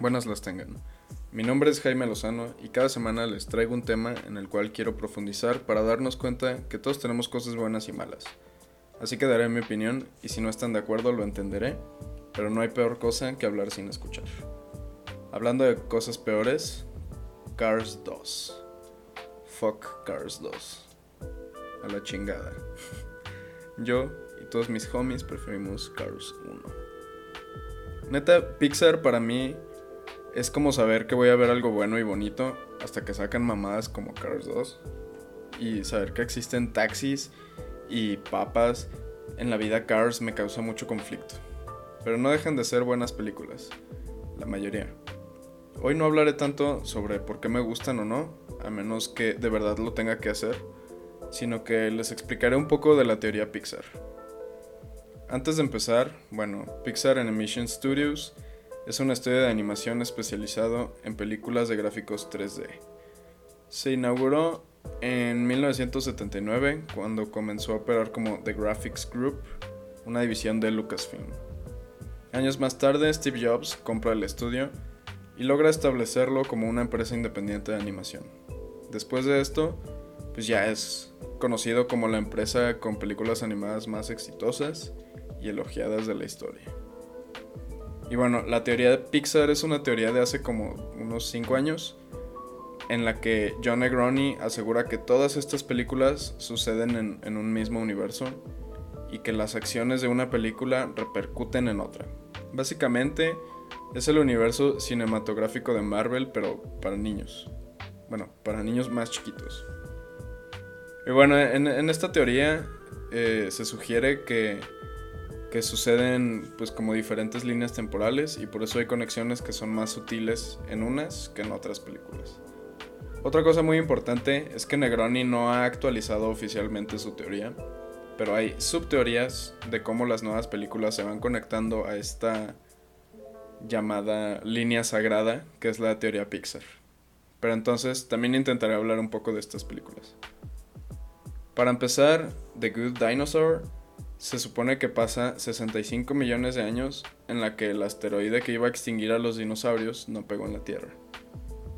Buenas las tengan. Mi nombre es Jaime Lozano y cada semana les traigo un tema en el cual quiero profundizar para darnos cuenta que todos tenemos cosas buenas y malas. Así que daré mi opinión y si no están de acuerdo lo entenderé, pero no hay peor cosa que hablar sin escuchar. Hablando de cosas peores, Cars 2. Fuck Cars 2. A la chingada. Yo y todos mis homies preferimos Cars 1. Neta, Pixar para mí es como saber que voy a ver algo bueno y bonito hasta que sacan mamadas como Cars 2 y saber que existen taxis y papas en la vida Cars me causa mucho conflicto. Pero no dejan de ser buenas películas, la mayoría. Hoy no hablaré tanto sobre por qué me gustan o no, a menos que de verdad lo tenga que hacer, sino que les explicaré un poco de la teoría Pixar. Antes de empezar, bueno, Pixar Animation Studios es un estudio de animación especializado en películas de gráficos 3D. Se inauguró en 1979 cuando comenzó a operar como The Graphics Group, una división de Lucasfilm. Años más tarde, Steve Jobs compra el estudio y logra establecerlo como una empresa independiente de animación. Después de esto, pues ya es conocido como la empresa con películas animadas más exitosas y elogiadas de la historia. Y bueno, la teoría de Pixar es una teoría de hace como unos 5 años, en la que John Negroni asegura que todas estas películas suceden en, un mismo universo y que las acciones de una película repercuten en otra. Básicamente es el universo cinematográfico de Marvel, pero para niños. Bueno, para niños más chiquitos. Y bueno, en, esta teoría eh, se sugiere que que suceden pues como diferentes líneas temporales y por eso hay conexiones que son más sutiles en unas que en otras películas. Otra cosa muy importante es que Negroni no ha actualizado oficialmente su teoría, pero hay subteorías de cómo las nuevas películas se van conectando a esta llamada línea sagrada que es la teoría Pixar. Pero entonces también intentaré hablar un poco de estas películas. Para empezar, The Good Dinosaur se supone que pasa 65 millones de años en la que el asteroide que iba a extinguir a los dinosaurios no pegó en la Tierra.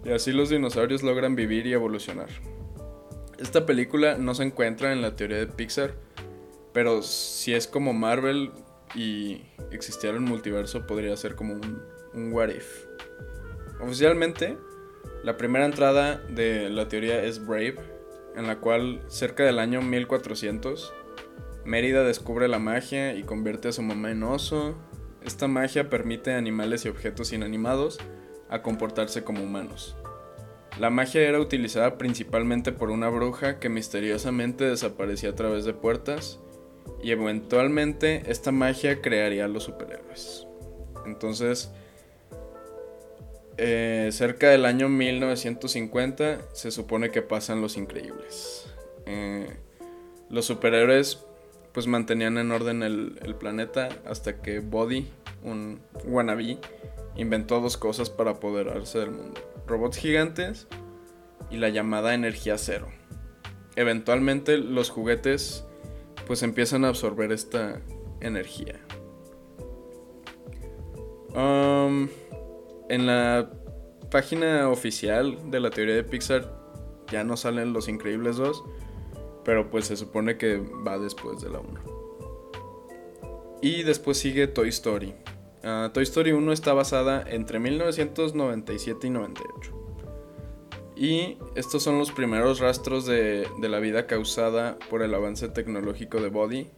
Y así los dinosaurios logran vivir y evolucionar. Esta película no se encuentra en la teoría de Pixar, pero si es como Marvel y existiera un multiverso podría ser como un, un what if. Oficialmente, la primera entrada de la teoría es Brave, en la cual cerca del año 1400 Mérida descubre la magia y convierte a su mamá en oso. Esta magia permite a animales y objetos inanimados a comportarse como humanos. La magia era utilizada principalmente por una bruja que misteriosamente desaparecía a través de puertas y eventualmente esta magia crearía a los superhéroes. Entonces, eh, cerca del año 1950 se supone que pasan los increíbles. Eh, los superhéroes pues mantenían en orden el, planeta hasta que Body, un wannabe, inventó dos cosas para apoderarse del mundo. Robots gigantes y la llamada energía cero. Eventualmente los juguetes pues empiezan a absorber esta energía. Um, en la página oficial de la teoría de Pixar ya no salen los increíbles dos pero pues se supone que va después de la 1. Y después sigue Toy Story. Ah, Toy Story 1 está basada entre 1997 y 98. Y estos son los primeros rastros de, de, la vida causada por el avance tecnológico de Body,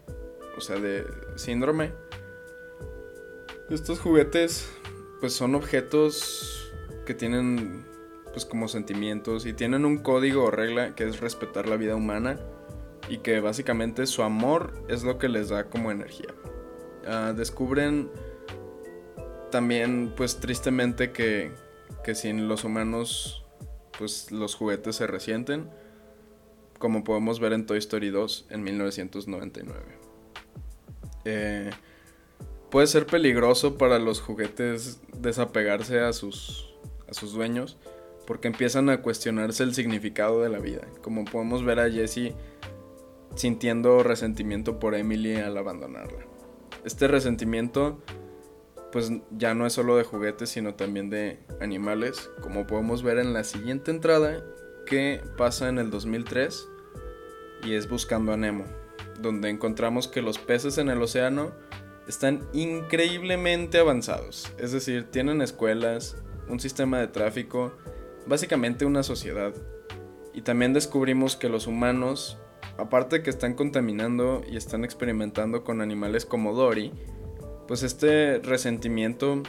o sea, de síndrome. Estos juguetes, pues son objetos que tienen, pues como sentimientos y tienen un código o regla que es respetar la vida humana y que básicamente su amor es lo que les da como energía. Ah, descubren también pues tristemente que, que sin los humanos pues los juguetes se resienten, como podemos ver en Toy Story 2 en 1999. Eh, puede ser peligroso para los juguetes desapegarse a sus, a sus dueños porque empiezan a cuestionarse el significado de la vida. Como podemos ver a Jessie sintiendo resentimiento por Emily al abandonarla. Este resentimiento pues ya no es solo de juguetes, sino también de animales, como podemos ver en la siguiente entrada que pasa en el 2003 y es Buscando a Nemo, donde encontramos que los peces en el océano están increíblemente avanzados, es decir, tienen escuelas, un sistema de tráfico, básicamente una sociedad. Y también descubrimos que los humanos, aparte de que están contaminando y están experimentando con animales como Dory, pues este resentimiento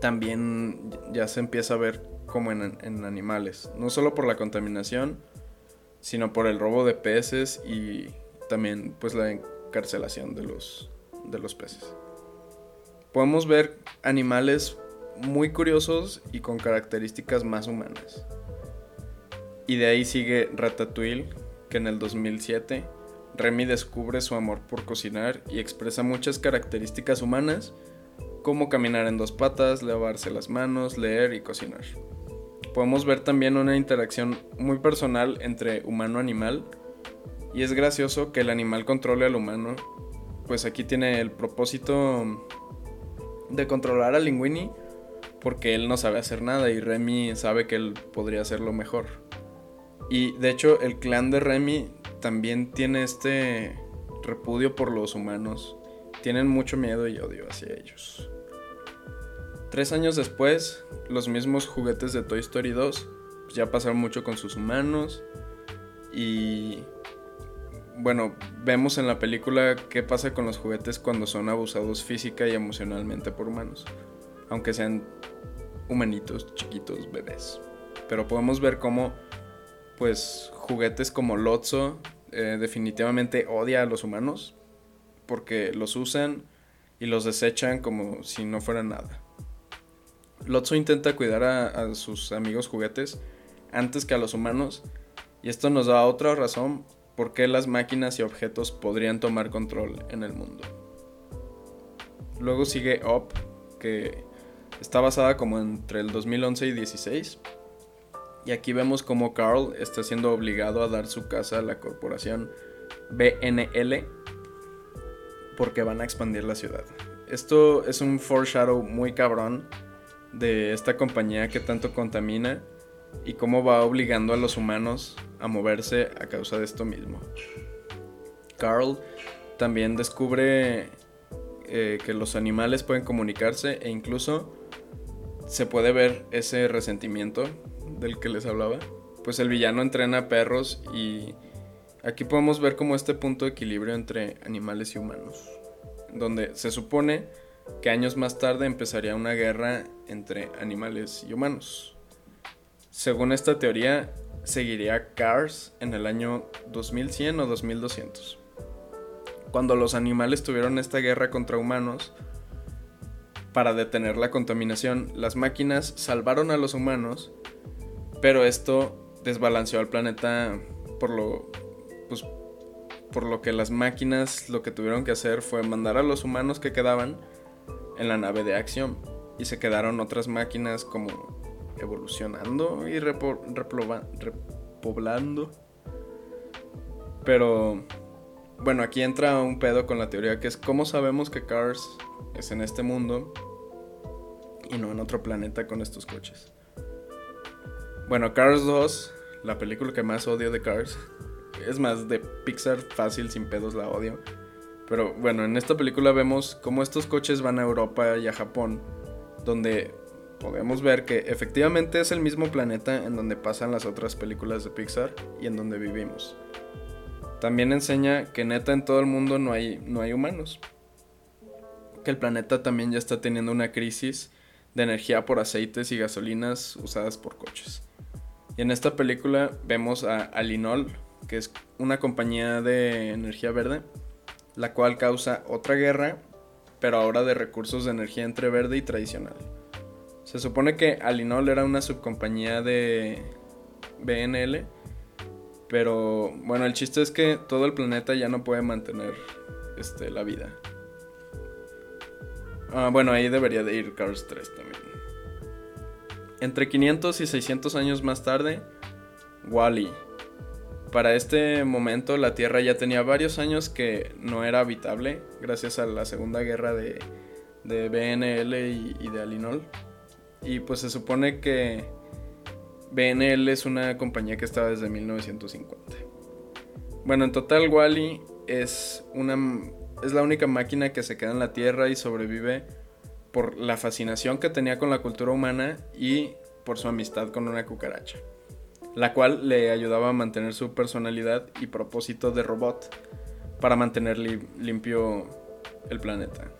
también ya se empieza a ver como en, animales, no solo por la contaminación, sino por el robo de peces y también pues la encarcelación de los, de los peces. Podemos ver animales muy curiosos y con características más humanas. Y de ahí sigue Ratatouille, en el 2007 Remy descubre su amor por cocinar y expresa muchas características humanas, como caminar en dos patas, lavarse las manos, leer y cocinar. Podemos ver también una interacción muy personal entre humano-animal, y es gracioso que el animal controle al humano, pues aquí tiene el propósito de controlar a Linguini, porque él no sabe hacer nada y Remy sabe que él podría hacerlo mejor. Y de hecho el clan de Remy también tiene este repudio por los humanos. Tienen mucho miedo y odio hacia ellos. Tres años después, los mismos juguetes de Toy Story 2 pues, ya pasaron mucho con sus humanos. Y bueno, vemos en la película qué pasa con los juguetes cuando son abusados física y emocionalmente por humanos. Aunque sean humanitos, chiquitos, bebés. Pero podemos ver cómo, pues, juguetes como Lotso eh, definitivamente odia a los humanos porque los usan y los desechan como si no fuera nada. Lotso intenta cuidar a, a, sus amigos juguetes antes que a los humanos y esto nos da otra razón por qué las máquinas y objetos podrían tomar control en el mundo. Luego sigue Up, que está basada como entre el 2011 y 16 y aquí vemos cómo Carl está siendo obligado a dar su casa a la corporación BNL porque van a expandir la ciudad. Esto es un foreshadow muy cabrón de esta compañía que tanto contamina y cómo va obligando a los humanos a moverse a causa de esto mismo. Carl también descubre eh, que los animales pueden comunicarse e incluso se puede ver ese resentimiento del que les hablaba, pues el villano entrena perros y aquí podemos ver como este punto de equilibrio entre animales y humanos, donde se supone que años más tarde empezaría una guerra entre animales y humanos. Según esta teoría, seguiría Cars en el año 2100 o 2200. Cuando los animales tuvieron esta guerra contra humanos, para detener la contaminación, las máquinas salvaron a los humanos pero esto desbalanceó al planeta por lo, pues, por lo que las máquinas lo que tuvieron que hacer fue mandar a los humanos que quedaban en la nave de acción. Y se quedaron otras máquinas como evolucionando y repoblando. Pero bueno, aquí entra un pedo con la teoría que es cómo sabemos que Cars es en este mundo y no en otro planeta con estos coches. Bueno, Cars 2, la película que más odio de Cars. Es más, de Pixar fácil, sin pedos la odio. Pero bueno, en esta película vemos cómo estos coches van a Europa y a Japón, donde podemos ver que efectivamente es el mismo planeta en donde pasan las otras películas de Pixar y en donde vivimos. También enseña que neta en todo el mundo no hay, no hay humanos. Que el planeta también ya está teniendo una crisis de energía por aceites y gasolinas usadas por coches. Y en esta película vemos a Alinol, que es una compañía de energía verde, la cual causa otra guerra, pero ahora de recursos de energía entre verde y tradicional. Se supone que Alinol era una subcompañía de BNL, pero bueno, el chiste es que todo el planeta ya no puede mantener este, la vida. Ah, bueno, ahí debería de ir Cars 3 también. Entre 500 y 600 años más tarde, Wally. Para este momento la Tierra ya tenía varios años que no era habitable gracias a la Segunda Guerra de, de BNL y, de Alinol. Y pues se supone que BNL es una compañía que estaba desde 1950. Bueno, en total Wally es una es la única máquina que se queda en la Tierra y sobrevive por la fascinación que tenía con la cultura humana y por su amistad con una cucaracha, la cual le ayudaba a mantener su personalidad y propósito de robot para mantener limpio el planeta.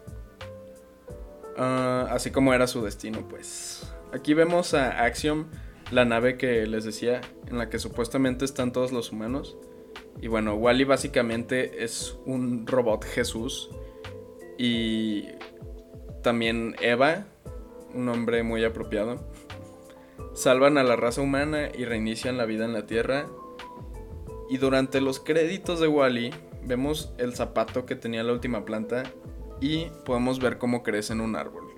Ah, así como era su destino, pues. Aquí vemos a Axiom, la nave que les decía, en la que supuestamente están todos los humanos. Y bueno, Wally básicamente es un robot Jesús. Y también Eva, un hombre muy apropiado. Salvan a la raza humana y reinician la vida en la Tierra. Y durante los créditos de Wally vemos el zapato que tenía la última planta y podemos ver cómo crece en un árbol.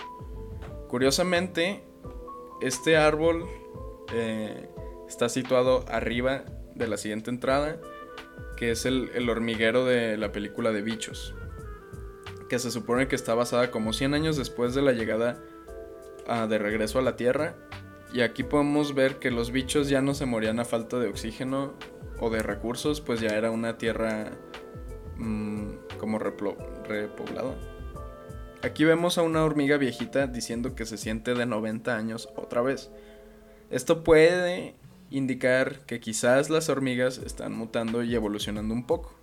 Curiosamente, este árbol eh, está situado arriba de la siguiente entrada que es el, hormiguero de la película de bichos, que se supone que está basada como 100 años después de la llegada ah, de regreso a la Tierra. Y aquí podemos ver que los bichos ya no se morían a falta de oxígeno o de recursos, pues ya era una tierra mm, como repoblada. Aquí vemos a una hormiga viejita diciendo que se siente de 90 años otra vez. Esto puede indicar que quizás las hormigas están mutando y evolucionando un poco.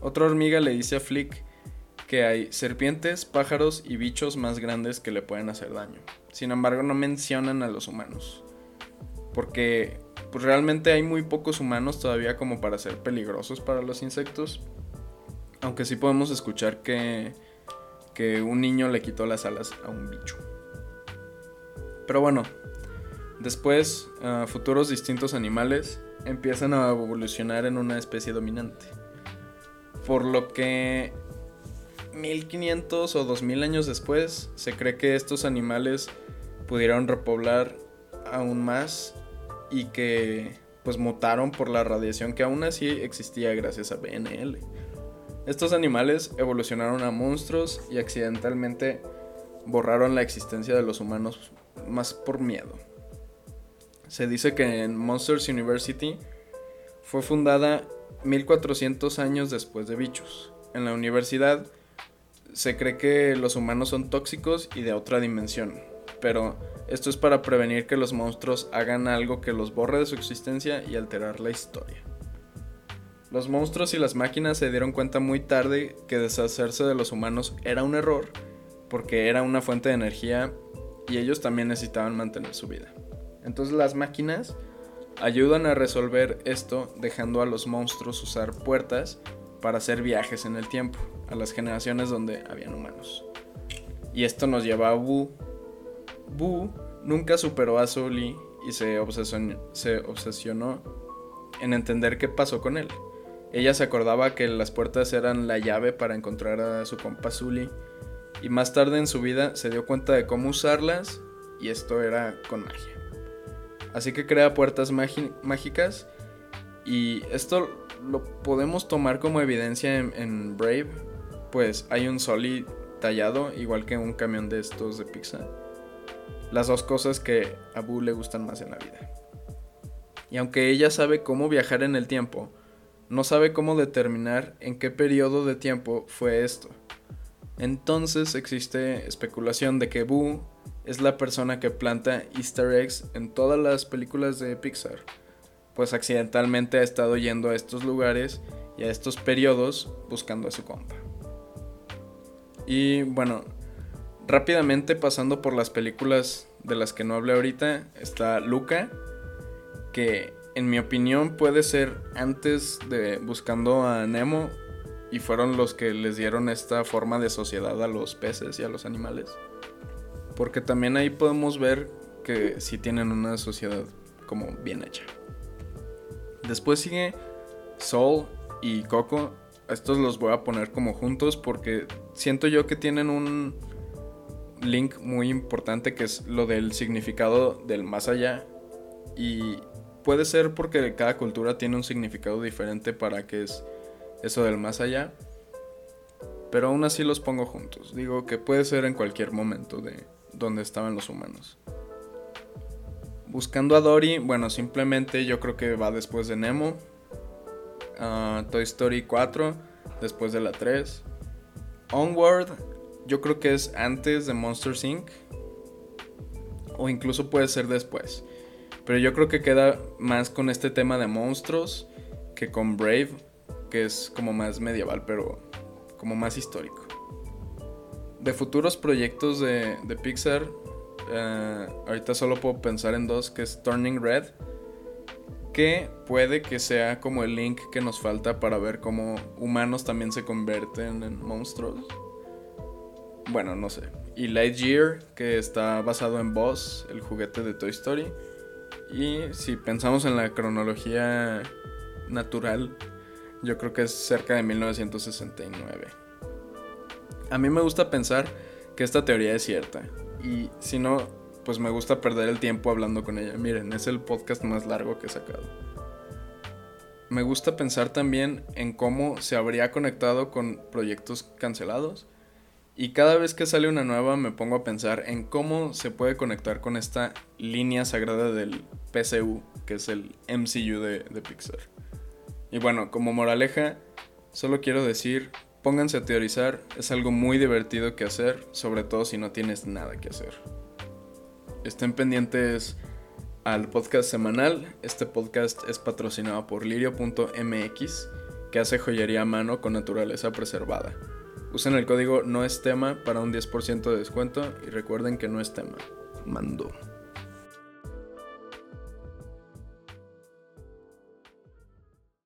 Otra hormiga le dice a Flick que hay serpientes, pájaros y bichos más grandes que le pueden hacer daño. Sin embargo, no mencionan a los humanos. Porque pues, realmente hay muy pocos humanos todavía como para ser peligrosos para los insectos. Aunque sí podemos escuchar que, que un niño le quitó las alas a un bicho. Pero bueno, Después, futuros distintos animales empiezan a evolucionar en una especie dominante. Por lo que 1500 o 2000 años después, se cree que estos animales pudieron repoblar aún más y que pues mutaron por la radiación que aún así existía gracias a BNL. Estos animales evolucionaron a monstruos y accidentalmente borraron la existencia de los humanos más por miedo. Se dice que en Monsters University fue fundada 1400 años después de Bichos. En la universidad se cree que los humanos son tóxicos y de otra dimensión, pero esto es para prevenir que los monstruos hagan algo que los borre de su existencia y alterar la historia. Los monstruos y las máquinas se dieron cuenta muy tarde que deshacerse de los humanos era un error, porque era una fuente de energía y ellos también necesitaban mantener su vida. Entonces las máquinas ayudan a resolver esto dejando a los monstruos usar puertas para hacer viajes en el tiempo a las generaciones donde habían humanos. Y esto nos lleva a Wu. Wu nunca superó a Sully y se obsesionó, se obsesionó en entender qué pasó con él. Ella se acordaba que las puertas eran la llave para encontrar a su compa Sully y más tarde en su vida se dio cuenta de cómo usarlas y esto era con magia. Así que crea puertas mágicas. Y esto lo podemos tomar como evidencia en, Brave. Pues hay un Soli tallado, igual que un camión de estos de pizza. Las dos cosas que a Boo le gustan más en la vida. Y aunque ella sabe cómo viajar en el tiempo, no sabe cómo determinar en qué periodo de tiempo fue esto. Entonces existe especulación de que Boo es la persona que planta easter eggs en todas las películas de Pixar, pues accidentalmente ha estado yendo a estos lugares y a estos periodos buscando a su compa. Y bueno, rápidamente pasando por las películas de las que no hablé ahorita, está Luca, que en mi opinión puede ser antes de Buscando a Nemo y fueron los que les dieron esta forma de sociedad a los peces y a los animales. Porque también ahí podemos ver que sí tienen una sociedad como bien hecha. Después sigue Soul y Coco. Estos los voy a poner como juntos porque siento yo que tienen un link muy importante que es lo del significado del más allá. Y puede ser porque cada cultura tiene un significado diferente para qué es eso del más allá. pero aún así los pongo juntos. Digo que puede ser en cualquier momento de donde estaban los humanos. Buscando a Dory, bueno, simplemente yo creo que va después de Nemo. Ah, Toy Story 4, después de la 3. Onward, yo creo que es antes de Monsters Inc. O incluso puede ser después. Pero yo creo que queda más con este tema de monstruos que con Brave, que es como más medieval, pero como más histórico. De futuros proyectos de, Pixar, eh, ahorita solo puedo pensar en dos, que es Turning Red, que puede que sea como el link que nos falta para ver cómo humanos también se convierten en monstruos. Bueno, no sé. Y Lightyear, que está basado en Boss, el juguete de Toy Story. Y si pensamos en la cronología natural, yo creo que es cerca de 1969. A mí me gusta pensar que esta teoría es cierta. Y si no, pues me gusta perder el tiempo hablando con ella. Miren, es el podcast más largo que he sacado. Me gusta pensar también en cómo se habría conectado con proyectos cancelados. Y cada vez que sale una nueva me pongo a pensar en cómo se puede conectar con esta línea sagrada del PCU, que es el MCU de, de Pixar. Y bueno, como moraleja, solo quiero decir, pónganse a teorizar, es algo muy divertido que hacer, sobre todo si no tienes nada que hacer. Estén pendientes al podcast semanal. Este podcast es patrocinado por lirio.mx, que hace joyería a mano con naturaleza preservada. Usen el código no es tema para un 10% de descuento y recuerden que no es tema. Mando.